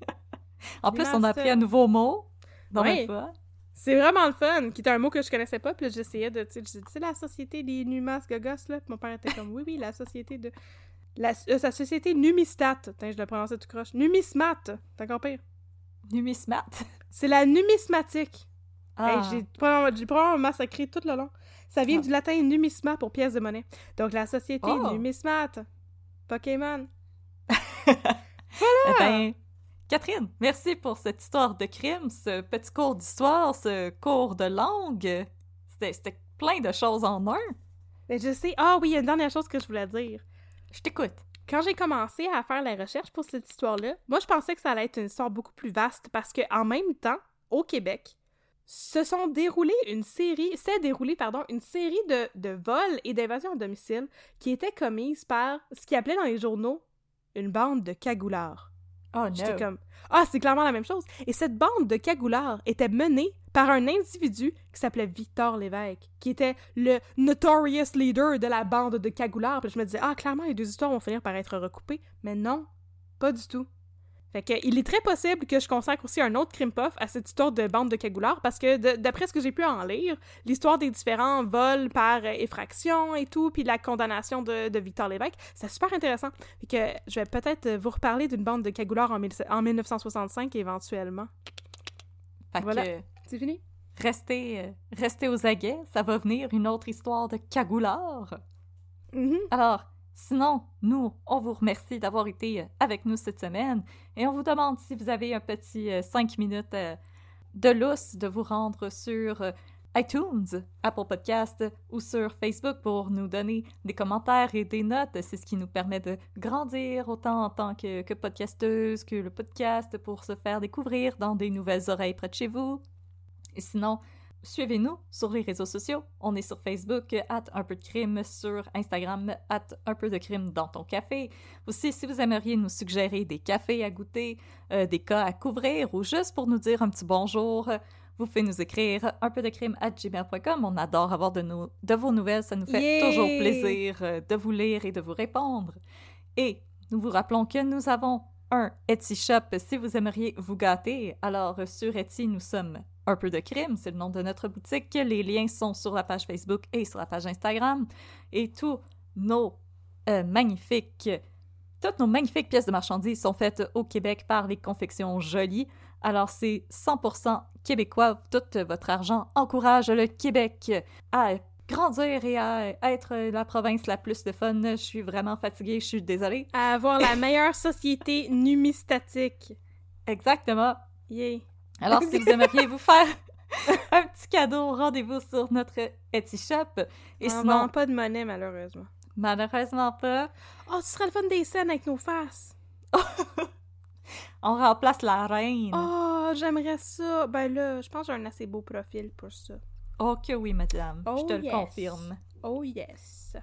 En plus, on a appris un nouveau mot. Dans fun. C'est vraiment le fun, qui était un mot que je connaissais pas, puis là, j'essayais de, tu sais, la société des Numas Gogos, là, puis mon père était comme, oui, oui, la société de... La, euh, sa société Numistat, Putain, je le prononçais tout croche. Numismat, c'est encore pire. Numismat. C'est la numismatique. Ah. Hey, j'ai probablement, massacré tout le long. Ça vient Ah. du latin numisma pour pièce de monnaie. Donc, la société Oh. Numismat. Pokémon. Eh ben, Catherine, merci pour cette histoire de crime, ce petit cours d'histoire, ce cours de langue. C'était c'était plein de choses en un. Mais je sais... Ah oui, il y a une dernière chose que je voulais dire. Je t'écoute. Quand j'ai commencé à faire la recherche pour cette histoire-là, moi, je pensais que ça allait être une histoire beaucoup plus vaste parce que en même temps, au Québec, se sont déroulées une s'est déroulée, pardon, une série de, de vols et d'invasions à domicile qui étaient commises par ce qu'ils appelaient dans les journaux une bande de cagoulards. Oh J'étais comme Ah, c'est clairement la même chose. Et cette bande de cagoulards était menée par un individu qui s'appelait Victor Lévesque, qui était le notorious leader de la bande de cagoulards. Puis je me disais Ah, clairement, les deux histoires vont finir par être recoupées. Mais non, pas du tout. Fait que, il est très possible que je consacre aussi un autre crime puff à cette histoire de bande de cagoulards parce que d'après ce que j'ai pu en lire, l'histoire des différents vols par euh, effraction et tout, puis la condamnation de, de Victor Lévesque, c'est super intéressant. Fait que je vais peut-être vous reparler d'une bande de cagoulards en, mille- en 1965 éventuellement. Fait Voilà. que C'est fini? restez, euh, restez aux aguets, ça va venir une autre histoire de cagoulard. Mhm. Alors, sinon, nous, on vous remercie d'avoir été euh, avec nous cette semaine et on vous demande si vous avez un petit 5 minutes euh, de lousse de vous rendre sur euh, iTunes, Apple Podcast ou sur Facebook pour nous donner des commentaires et des notes. C'est ce qui nous permet de grandir autant en tant que, que podcasteuse que le podcast pour se faire découvrir dans des nouvelles oreilles près de chez vous. Et sinon, Suivez-nous sur les réseaux sociaux. On est sur Facebook, at un peu de crime, sur Instagram, at un peu de crime dans ton café. Aussi, si vous aimeriez nous suggérer des cafés à goûter, euh, des cas à couvrir ou juste pour nous dire un petit bonjour, vous pouvez nous écrire un peu de crime at gmail.com. On adore avoir de, nos- de vos nouvelles. Ça nous fait toujours plaisir euh, de vous lire et de vous répondre. Et nous vous rappelons que nous avons un Etsy Shop si vous aimeriez vous gâter. Alors, sur Etsy, nous sommes un peu de crime, c'est le nom de notre boutique. Les liens sont sur la page Facebook et sur la page Instagram. Et tous nos euh, magnifiques, toutes nos magnifiques pièces de marchandises sont faites au Québec par les confections Jolies. Alors c'est 100% québécois. Tout votre argent encourage le Québec à grandir et à être la province la plus de fun. Je suis vraiment fatiguée, je suis désolée. À avoir la meilleure société numistatique. Exactement. Yay. Alors, si vous aimeriez vous faire un petit cadeau, rendez-vous sur notre Etsy Shop. Et on sinon, vend pas de monnaie, malheureusement. malheureusement pas, Oh, ce serait le fun des scènes avec nos faces. on remplace la reine. Oh, j'aimerais ça. Ben là, je pense que j'ai un assez beau profil pour ça. Oh que oui, madame. Oh, Je te le yes. confirme. Oh yes.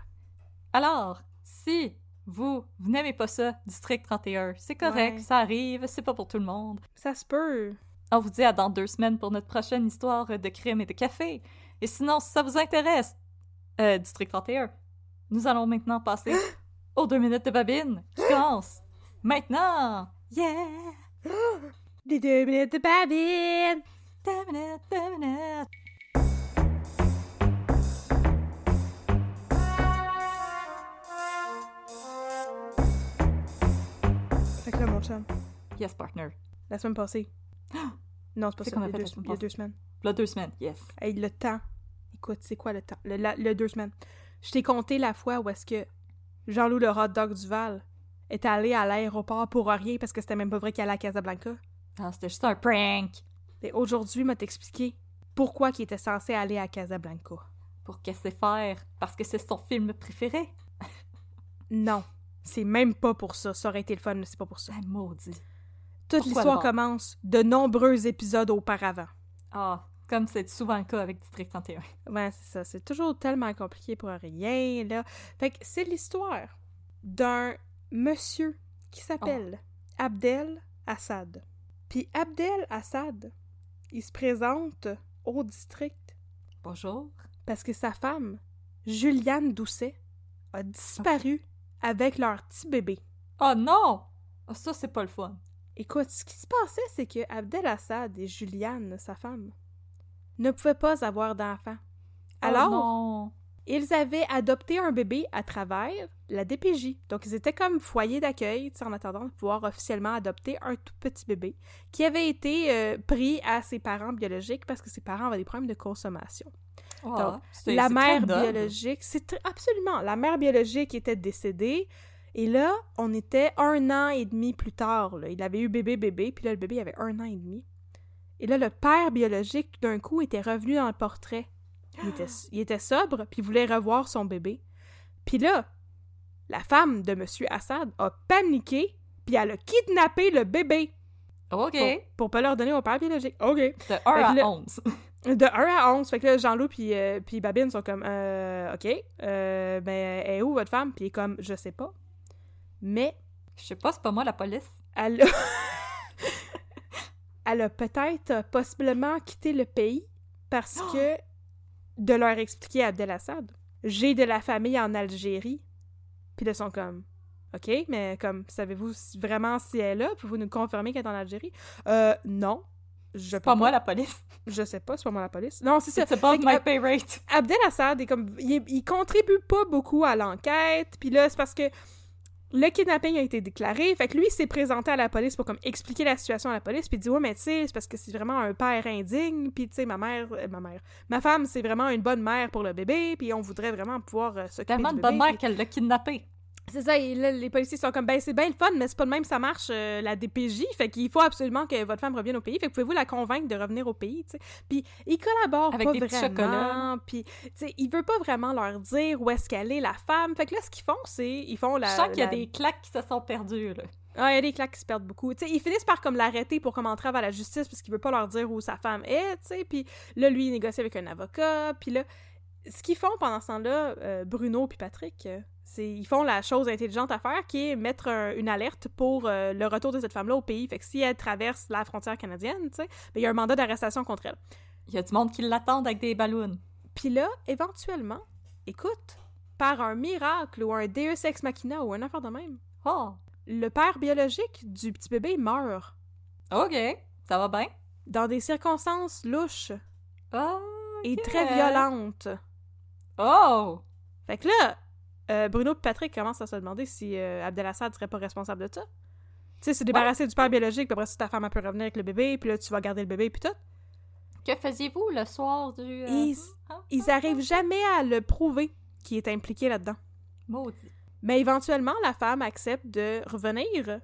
Alors, si vous, vous n'aimez pas ça, District 31, c'est correct, Ouais. ça arrive, c'est pas pour tout le monde. Ça se peut. On vous dit à dans deux semaines pour notre prochaine histoire de crime et de café. Et sinon, si ça vous intéresse, euh, District 31, nous allons maintenant passer aux deux minutes de babine qui commence maintenant. Yeah! Des deux minutes de babine. Deux minutes, deux minutes. Fait que là, mon chum, Yes, partner. la semaine passée. Non, c'est pas ça. Il y a deux, il y a passée. deux semaines. Là, deux semaines, yes. Hey, le temps. Écoute, c'est quoi le temps? Le, la- le deux semaines. Je t'ai compté la fois où est-ce que Jean-Loup le hot dog du Val est allé à l'aéroport pour rien parce que c'était même pas vrai qu'il allait à Casablanca. Ah, c'était juste un prank. Et aujourd'hui, m'a t'expliqué pourquoi il était censé aller à Casablanca. Pour casser faire, parce que c'est son film préféré. Non, c'est même pas pour ça. Ça aurait été le fun, mais c'est pas pour ça. Ah, maudit. Toute l'histoire commence de nombreux épisodes auparavant. Ah, comme c'est souvent le cas avec District 31. Ouais, c'est ça. C'est toujours tellement compliqué pour rien, là. Fait que c'est l'histoire d'un monsieur qui s'appelle Abdel Assad. Puis Abdel Assad il se présente au district Bonjour. parce que sa femme, Juliane Doucet, a disparu avec leur petit bébé. Oh non! Ah, ça, c'est pas le fun. Écoute, ce qui se passait, c'est que Abdel Assad et Juliane, sa femme, ne pouvaient pas avoir d'enfant. Alors, Oh non. ils avaient adopté un bébé à travers la DPJ. Donc, ils étaient comme foyer d'accueil, en attendant de pouvoir officiellement adopter un tout petit bébé qui avait été euh, pris à ses parents biologiques parce que ses parents avaient des problèmes de consommation. Ah, Donc, la mère biologique, c'est absolument. La mère biologique était décédée. Et là, on était un an et demi plus tard. là. Il avait eu bébé, bébé, puis là, le bébé avait un an et demi. Et là, le père biologique, tout d'un coup, était revenu dans le portrait. Il était, il était sobre, puis il voulait revoir son bébé. Puis là, la femme de M. Assad a paniqué, puis elle a kidnappé le bébé OK. pour, pour pas leur donner au père biologique. OK. De 1 que à là- 11. De 1 à 11. Fait que là, Jean-Loup puis, euh, puis Babine sont comme, euh, OK, euh, ben, elle est où votre femme? Puis il est comme, je sais pas. Mais Je sais pas, c'est pas moi la police. elle a... elle a peut-être euh, possiblement quitté le pays parce que de leur expliquer à Abdel Assad, j'ai de la famille en Algérie. Puis là, ils sont comme, OK, mais comme, savez-vous vraiment si elle est là? Pouvez-vous nous confirmer qu'elle est en Algérie? Euh, non. Je C'est peux pas moi la police. Je sais pas, c'est pas moi la police. Non, c'est ça. C'est que, my pay rate. Abdel Assad est comme il, il contribue pas beaucoup à l'enquête puis là c'est parce que le kidnapping a été déclaré fait que lui il s'est présenté à la police pour comme expliquer la situation à la police puis il dit ouais mais tu sais c'est parce que c'est vraiment un père indigne puis tu sais ma mère euh, ma mère ma femme c'est vraiment une bonne mère pour le bébé puis on voudrait vraiment pouvoir euh, s'occuper Tellement de bonne mère qu'elle l'a kidnappé. C'est ça, et là, les policiers sont comme, ben c'est bien le fun, mais c'est pas de même ça marche, euh, la DPJ, fait qu'il faut absolument que votre femme revienne au pays, fait que pouvez-vous la convaincre de revenir au pays, tu sais? Puis il collabore Avec pas des vraiment, chocolats. puis tu sais, il veut pas vraiment leur dire où est-ce qu'elle est, la femme, fait que là, ce qu'ils font, c'est, ils font la... Je sens qu'il y a la- des claques qui se sont perdues, là. ah, il y a des claques qui se perdent beaucoup. Ils finissent par comme l'arrêter pour comme entrave à la justice parce qu'il veut pas leur dire où sa femme est, tu sais. Puis là, lui, il négocie avec un avocat. Puis là, ce qu'ils font pendant ce temps-là, euh, Bruno puis Patrick, euh, c'est ils font la chose intelligente à faire qui est mettre un- une alerte pour euh, le retour de cette femme-là au pays. Fait que si elle traverse la frontière canadienne, tu sais, ben, il y a un mandat d'arrestation contre elle. Il y a du monde qui l'attend avec des ballons. Puis là, éventuellement, écoute, par un miracle ou un Deus Ex Machina ou un affaire de même, Oh, le père biologique du petit bébé meurt. OK. Ça va bien? dans des circonstances louches Oh, et très violentes. Oh! Fait que là, euh, Bruno et Patrick commencent à se demander si euh, Abdelassad serait pas responsable de ça. Tu sais, se débarrasser du père biologique, puis après ça, ta femme elle peut revenir avec le bébé, puis là, tu vas garder le bébé, puis tout. Que faisiez-vous le soir du... euh, Ils, hein? ils arrivent jamais à le prouver qui est impliqué là-dedans. Maudit. Mais éventuellement, la femme accepte de revenir.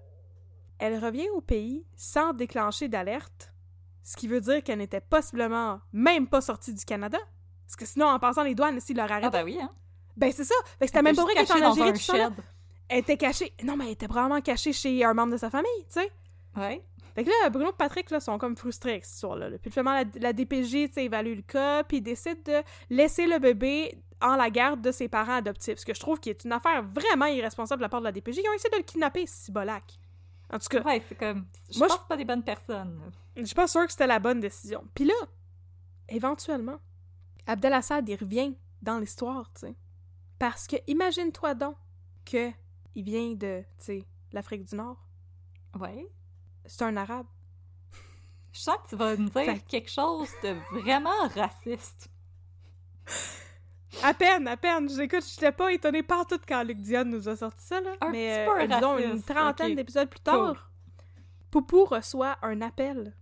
Elle revient au pays sans déclencher d'alerte, ce qui veut dire qu'elle n'était possiblement même pas sortie du Canada. Parce que sinon, en passant les douanes, s'ils leur arrêtent, Ah ben oui, hein? Ben c'est ça. Fait que c'était même pas vrai qu'elle était en Algérie tout ça. Elle était cachée. Non, mais elle était probablement cachée chez un membre de sa famille, tu sais. Ouais. Fait que là, Bruno et Patrick là, sont comme frustrés avec cette histoire-là. là. Puis finalement, la, la DPJ tu sais, évalue le cas, puis décide de laisser le bébé en la garde de ses parents adoptifs. Ce que je trouve qui est une affaire vraiment irresponsable de la part de la DPJ. Ils ont essayé de le kidnapper, ce bolac. En tout cas, Ouais, c'est comme... Je Moi, pense je- pas des bonnes personnes. je suis pas sûre que c'était la bonne décision. Puis là, éventuellement, Abdelassad, il revient dans l'histoire, tu sais. Parce que, imagine-toi donc que il vient de, tu sais, l'Afrique du Nord. Ouais. C'est un arabe. Je sens que tu vas me dire quelque chose de vraiment raciste. À peine, à peine. J'écoute, j'étais pas étonnée par tout quand Luc Dion nous a sorti ça, là. Un Mais petit peu euh, disons une trentaine d'épisodes plus tard, Poupou reçoit un appel.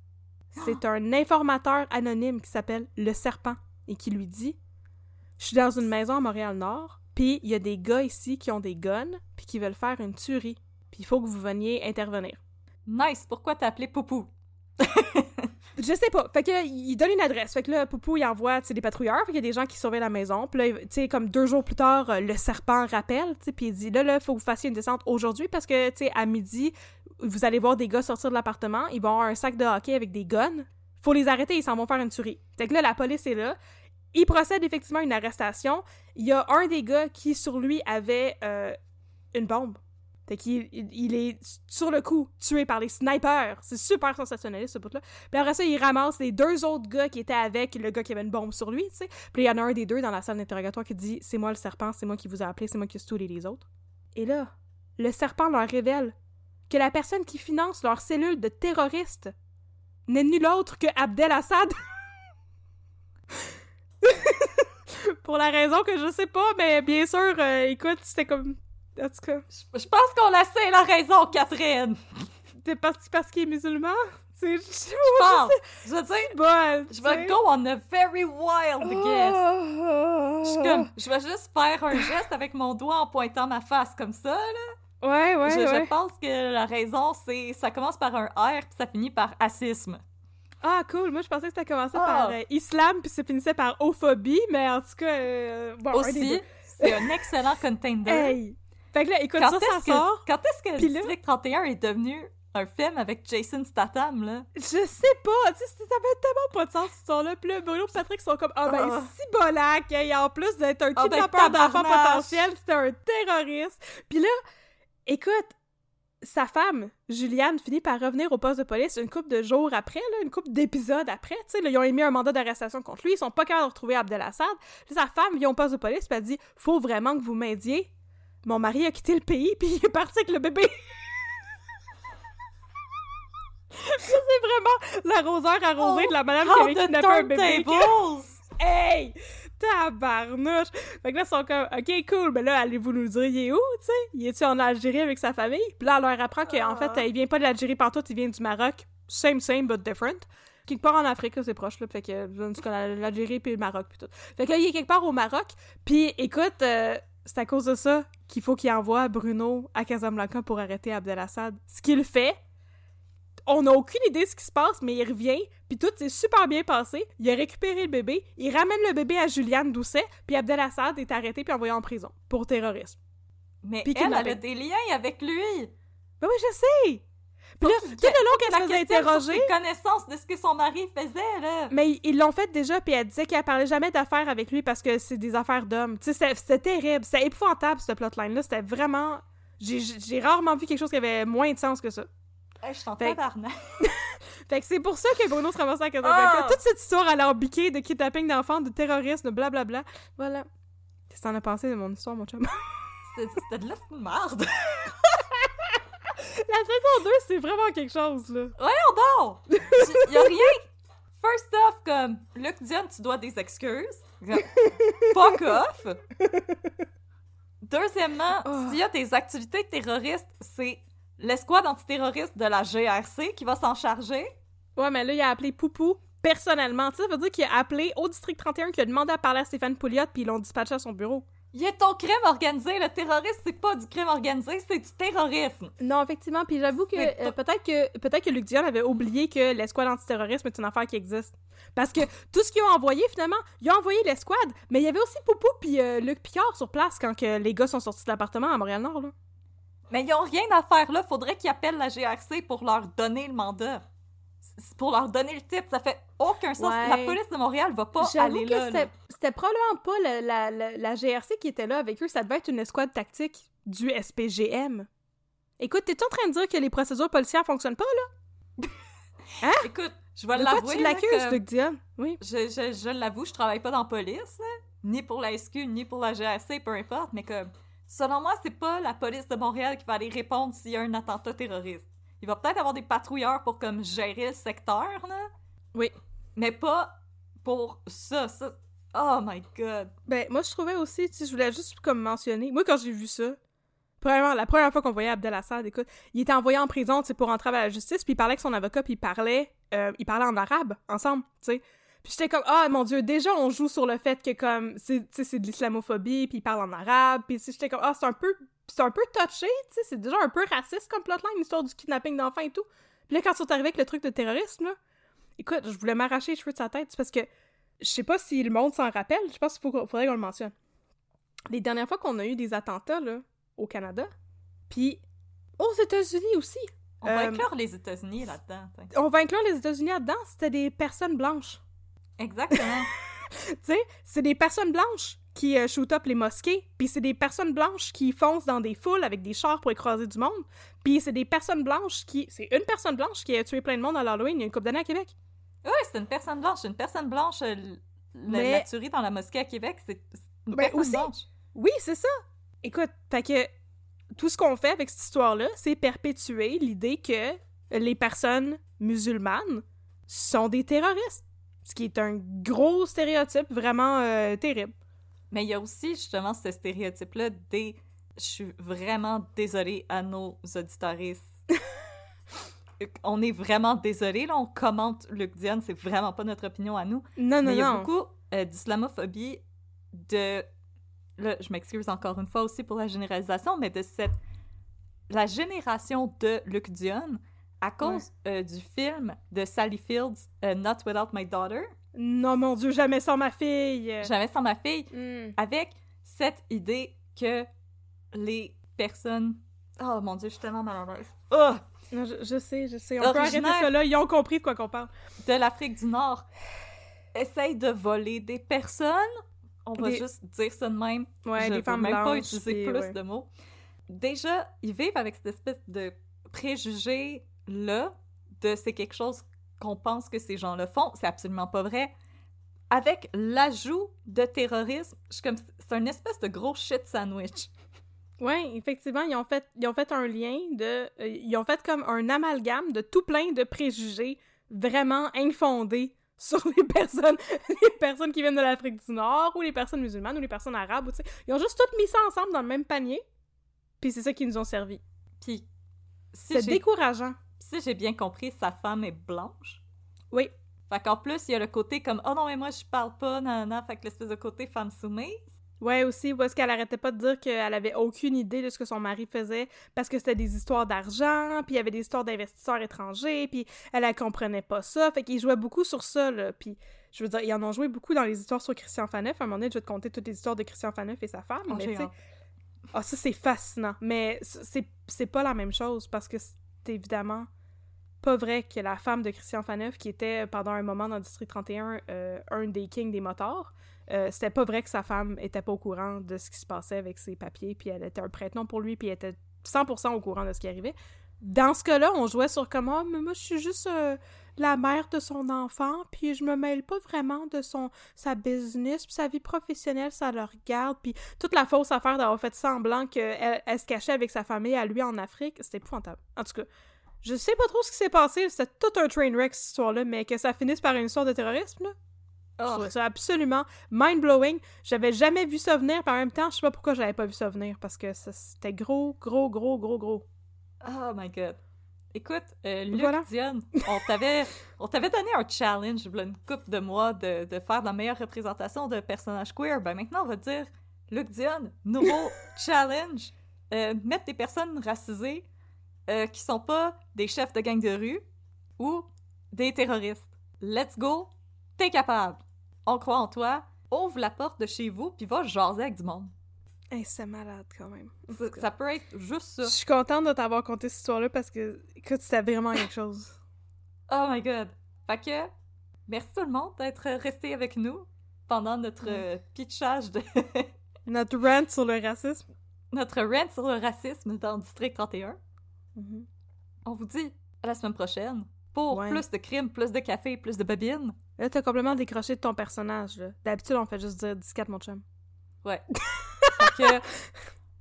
C'est un informateur anonyme qui s'appelle Le Serpent et qui lui dit Je suis dans une maison à Montréal-Nord, puis il y a des gars ici qui ont des guns, puis qui veulent faire une tuerie. Puis il faut que vous veniez intervenir. Nice, pourquoi t'as appelé Poupou? Je sais pas. Fait que il donne une adresse. Fait que là, Poupou, il envoie, des patrouilleurs. Fait qu'il y a des gens qui surveillent la maison. Puis là, tu sais, comme deux jours plus tard, euh, le serpent rappelle, tu puis il dit, là, là, faut que vous fassiez une descente aujourd'hui parce que, tu sais, à midi, vous allez voir des gars sortir de l'appartement. Ils vont avoir un sac de hockey avec des guns. Faut les arrêter, ils s'en vont faire une tuerie. Fait que là, la police est là. Il procède effectivement à une arrestation. Il y a un des gars qui, sur lui, avait euh, une bombe. Fait qu'il il, est sur le coup, tué par les snipers. C'est super sensationnaliste, ce bout-là. Puis après ça, il ramasse les deux autres gars qui étaient avec le gars qui avait une bombe sur lui, tu sais. Puis il y en a un des deux dans la salle d'interrogatoire qui dit « C'est moi le serpent, c'est moi qui vous ai appelé, c'est moi qui ai stoulé les autres. » Et là, le serpent leur révèle que la personne qui finance leur cellule de terroristes n'est nul autre que Abdel Assad. Pour la raison que je sais pas, mais bien sûr, euh, écoute, c'était comme... En tout cas, Je pense qu'on a sait la raison, Catherine. c'est parce, parce qu'il est musulman? C'est... Je Je pense. Je veux dire, Bon, je vais go on a very wild guess. Je comme, je vais juste faire un geste avec mon doigt en pointant ma face comme ça, là. Ouais, ouais, je, ouais. je pense que la raison, c'est ça commence par un R puis ça finit par asisme. Ah, cool. Moi, je pensais que ça commençait Ah. par euh, islam puis ça finissait par hophobie, mais en tout cas, euh, bon, Aussi, c'est un excellent contender. Hey! Fait que là, écoute, quand ça, ça est-ce que, sort. quand est-ce que là- District 31 est devenu un film avec Jason Statham, là? Je sais pas, tu sais, ça avait tellement pas de sens, cette histoire-là. Puis là, Bruno et Patrick sont comme, ah ben, Ah. si bolac, et en plus d'être un Ah ben, kidnappeur d'enfants tabarnak. potentiels, c'était un terroriste. Puis là, écoute, sa femme, Juliane, finit par revenir au poste de police une couple de jours après, là, une couple d'épisodes après. Là, ils ont émis un mandat d'arrestation contre lui, ils sont pas capables de retrouver Abdel Assad. Puis sa femme vient au poste de police, puis elle dit Faut vraiment que vous m'aidiez. Mon mari a quitté le pays, puis il est parti avec le bébé. C'est vraiment l'arroseur arrosé de la madame qui avait kidnappé un bébé. Hey! Tabarnouche! Fait que là, ils sont comme, OK, cool, mais là, allez-vous nous dire, il est où, tu sais? Il est-tu en Algérie avec sa famille? Puis là, elle leur apprend qu'en fait, il vient pas de l'Algérie partout, il vient du Maroc. Same, same, but different. Quelque part en Afrique, c'est proche, là. Fait que, cas, l'Algérie puis le Maroc, puis tout. Fait que là, il est quelque part au Maroc. Puis, écoute, euh, c'est à cause de ça qu'il faut qu'il envoie Bruno à Casablanca pour arrêter Abdel Assad. Ce qu'il fait, on n'a aucune idée de ce qui se passe, mais il revient, puis tout s'est super bien passé. Il a récupéré le bébé, il ramène le bébé à Juliane Doucet, puis Assad est arrêté puis envoyé en prison pour terrorisme. Mais Puis elle, elle a des liens avec lui! Ben oui, je sais! Puis là, tout le long qu'elle se faisait sur interroger, ses connaissances de ce que son mari faisait, là! mais ils l'ont fait déjà, puis elle disait qu'elle parlait jamais d'affaires avec lui parce que c'est des affaires d'hommes. Tu sais, c'était- terrible, c'était épouvantable, ce plotline-là, c'était vraiment... J'ai rarement vu quelque chose qui avait moins de sens que ça. Hey, je suis en Fait- tabarnak. Fait que c'est pour ça que Bruno se ramassait à Casablanca. Ah! Toute cette histoire biquet de kidnapping d'enfants, de terrorisme, de blablabla. Voilà. Qu'est-ce que t'en as pensé de mon histoire, mon chum? C'était de la merde! La saison 2, c'est vraiment quelque chose, là. Voyons donc! Il y a rien! First off, comme, Luc Dion, tu dois des excuses. Fuck off! Deuxièmement, Oh. s'il y a des activités terroristes, c'est l'escouade antiterroriste de la GRC qui va s'en charger? Ouais, mais là, il a appelé Poupou personnellement. Ça veut dire qu'il a appelé au district 31 qui a demandé à parler à Stéphane Pouliot, puis ils l'ont dispatché à son bureau. Il est ton crime organisé. Le terrorisme, c'est pas du crime organisé, c'est du terrorisme. Non, effectivement, puis j'avoue que euh, peut-être que peut-être que Luc Dion avait oublié que l'escouade antiterrorisme est une affaire qui existe. Parce que tout ce qu'ils ont envoyé, finalement, ils ont envoyé l'escouade, mais il y avait aussi Poupou puis euh, Luc Picard sur place quand que les gars sont sortis de l'appartement à Montréal-Nord. Mais ils ont rien à faire là. Faudrait qu'ils appellent la GRC pour leur donner le mandat. Pour leur donner le type. Ça fait aucun sens. Ouais. La police de Montréal va pas aller que là. c'était probablement pas la, la, la, la GRC qui était là avec eux, ça devait être une escouade tactique du SPGM. Écoute, t'es en train de dire que les procédures policières fonctionnent pas, là? Écoute, je vais l'avouer. tu l'accuses, que? Oui. Je, je, je l'avoue, je travaille pas dans la police, ni pour la SQ, ni pour la GRC, peu importe, mais comme, selon moi, c'est pas la police de Montréal qui va aller répondre s'il y a un attentat terroriste. Il va peut-être avoir des patrouilleurs pour comme gérer le secteur, là, Oui. mais pas pour ça, ça. Oh my god. Ben, moi, je trouvais aussi, tu sais, je voulais juste comme mentionner, moi, quand j'ai vu ça, premièrement, la première fois qu'on voyait Abdel Assad, écoute, il était envoyé en prison, tu sais, pour entrer à la justice, puis il parlait avec son avocat, puis il parlait, euh, il parlait en arabe, ensemble, tu sais. Puis j'étais comme, ah, mon Dieu, déjà, on joue sur le fait que, comme, c'est, de l'islamophobie, puis il parle en arabe, puis j'étais comme, ah, c'est un peu, c'est un peu touché, tu sais, c'est déjà un peu raciste comme plotline, l'histoire du kidnapping d'enfants et tout. Puis là, quand ils sont arrivés avec le truc de terrorisme, là, écoute, je voulais m'arracher les cheveux de sa tête, parce que je sais pas si le monde s'en rappelle, je pense qu'il faudrait qu'on le mentionne. Les dernières fois qu'on a eu des attentats, là, au Canada, puis aux États-Unis aussi, On va Euh, inclure les États-Unis là-dedans. on va inclure les États-Unis là-dedans, c'était des personnes blanches. Exactement. Tu sais, c'est des personnes blanches qui euh, shoot up les mosquées, puis c'est des personnes blanches qui foncent dans des foules avec des chars pour écraser du monde, puis c'est des personnes blanches qui... C'est une personne blanche qui a tué plein de monde à l'Halloween il y a une couple d'années à Québec. Oui, c'est une personne blanche. Une personne blanche, euh, Mais- la tuerie dans la mosquée à Québec, c'est c'est une Ben, personne aussi. blanche. Oui, c'est ça. Écoute, fait que tout ce qu'on fait avec cette histoire-là, c'est perpétuer l'idée que les personnes musulmanes sont des terroristes. Ce qui est un gros stéréotype vraiment euh, terrible. Mais il y a aussi justement ce stéréotype-là des. Je suis vraiment désolée à nos auditoristes. on est vraiment désolé, là, on commente Luc Dion, c'est vraiment pas notre opinion à nous. Non, non, Mais il y a non. beaucoup euh, d'islamophobie, de. Là, je m'excuse encore une fois aussi pour la généralisation, mais de cette. La génération de Luc Dion, à cause euh, du film de Sally Fields, euh, Not Without My Daughter, Non, mon Dieu, jamais sans ma fille. Jamais sans ma fille, Hmm. avec cette idée que les personnes. Oh mon dieu, je suis tellement mal à l'aise. Oh! Je, je sais, je sais. On peut arrêter ça là. Ils ont compris de quoi qu'on parle. De l'Afrique du Nord essayent de voler des personnes. On va Des- juste dire ça de même. Ouais, je des femmes même pas blanches, utiliser puis plus ouais. de mots. Déjà, ils vivent avec cette espèce de préjugé-là de c'est quelque chose qu'on pense que ces gens le font. C'est absolument pas vrai. Avec l'ajout de terrorisme, je comme c'est un espèce de gros shit sandwich. Oui, effectivement, ils ont fait, ils ont fait un lien de. euh, ils ont fait comme un amalgame de tout plein de préjugés vraiment infondés sur les personnes, les personnes qui viennent de l'Afrique du Nord, ou les personnes musulmanes, ou les personnes arabes, ou. Ils ont juste tout mis ça ensemble dans le même panier, puis c'est ça qui nous ont servi. Puis si C'est décourageant. Si j'ai bien compris, sa femme est blanche? Oui. Fait qu'en plus, il y a le côté comme Oh non, mais moi je parle pas, nan, nan, fait que l'espèce de côté femme soumise. Ouais, aussi, parce qu'elle arrêtait pas de dire qu'elle avait aucune idée de ce que son mari faisait, parce que c'était des histoires d'argent, puis il y avait des histoires d'investisseurs étrangers, puis elle, elle comprenait pas ça. Fait qu'ils jouaient beaucoup sur ça, là. Puis, je veux dire, ils en ont joué beaucoup dans les histoires sur Christian Faneuf. À un moment donné, je vais te conter toutes les histoires de Christian Faneuf et sa femme. Oh, mais tu ah, ça, c'est fascinant. Mais c'est pas la même chose, parce que c'est évidemment pas vrai que la femme de Christian Faneuf, qui était pendant un moment dans District 31 euh, un des kings des motards, euh, c'était pas vrai que sa femme était pas au courant de ce qui se passait avec ses papiers, puis elle était un prête-nom pour lui, puis elle était 100% au courant de ce qui arrivait. Dans ce cas-là, on jouait sur comment, mais moi je suis juste euh, la mère de son enfant, puis je me mêle pas vraiment de son sa business, puis sa vie professionnelle, ça le regarde, puis toute la fausse affaire d'avoir fait semblant qu'elle elle se cachait avec sa famille à lui en Afrique, c'était épouvantable. En tout cas, je sais pas trop ce qui s'est passé, c'était tout un train wreck cette histoire-là, mais que ça finisse par une histoire de terrorisme, là. Oh. ça absolument mind-blowing. J'avais jamais vu ça venir, puis en même temps, je sais pas pourquoi j'avais pas vu ça venir, parce que c'était gros, gros, gros, gros, gros. Oh my god. Écoute, euh, Luc Voilà. Dion, on t'avait, on t'avait donné un challenge, une couple de mois, de, de faire la meilleure représentation de personnages queer. Ben maintenant, on va dire, Luc Dion, nouveau challenge, euh, mettre des personnes racisées euh, qui sont pas des chefs de gang de rue ou des terroristes. Let's go, t'es capable. On croit en toi. Ouvre la porte de chez vous, puis va jaser avec du monde. Hey, c'est malade quand même. Ça, ça peut être juste ça. Je suis contente de t'avoir conté cette histoire-là parce que, écoute, c'était vraiment quelque chose. Oh my god. Fait que, merci tout le monde d'être resté avec nous pendant notre euh, pitchage de Notre rant sur le racisme. notre rant sur le racisme dans le District 31. Mhm. On vous dit à la semaine prochaine pour Ouais. plus de crimes, plus de café, plus de babines. Là, t'as complètement décroché de ton personnage. D'habitude, on fait juste dire 14 mon chum. Ouais. fait que,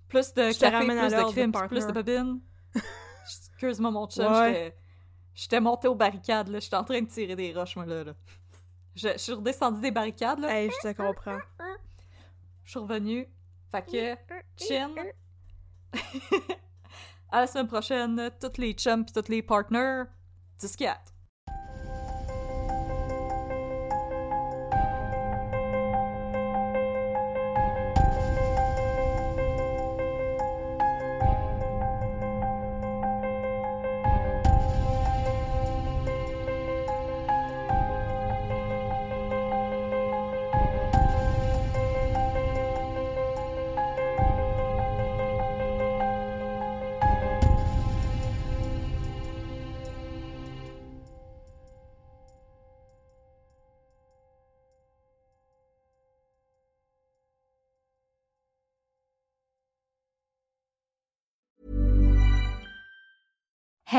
plus de Je café, plus de crimes, plus de babines. Excuse-moi, mon chum, Ouais. j'étais- j'étais monté aux barricades, là. J'étais en train de tirer des roches, moi, là. là. Je, je suis redescendue des barricades, là. Hey, je te comprends. Je suis revenue. Fait que, chin. à la semaine prochaine, toutes les chums pis toutes les partners, 10-4.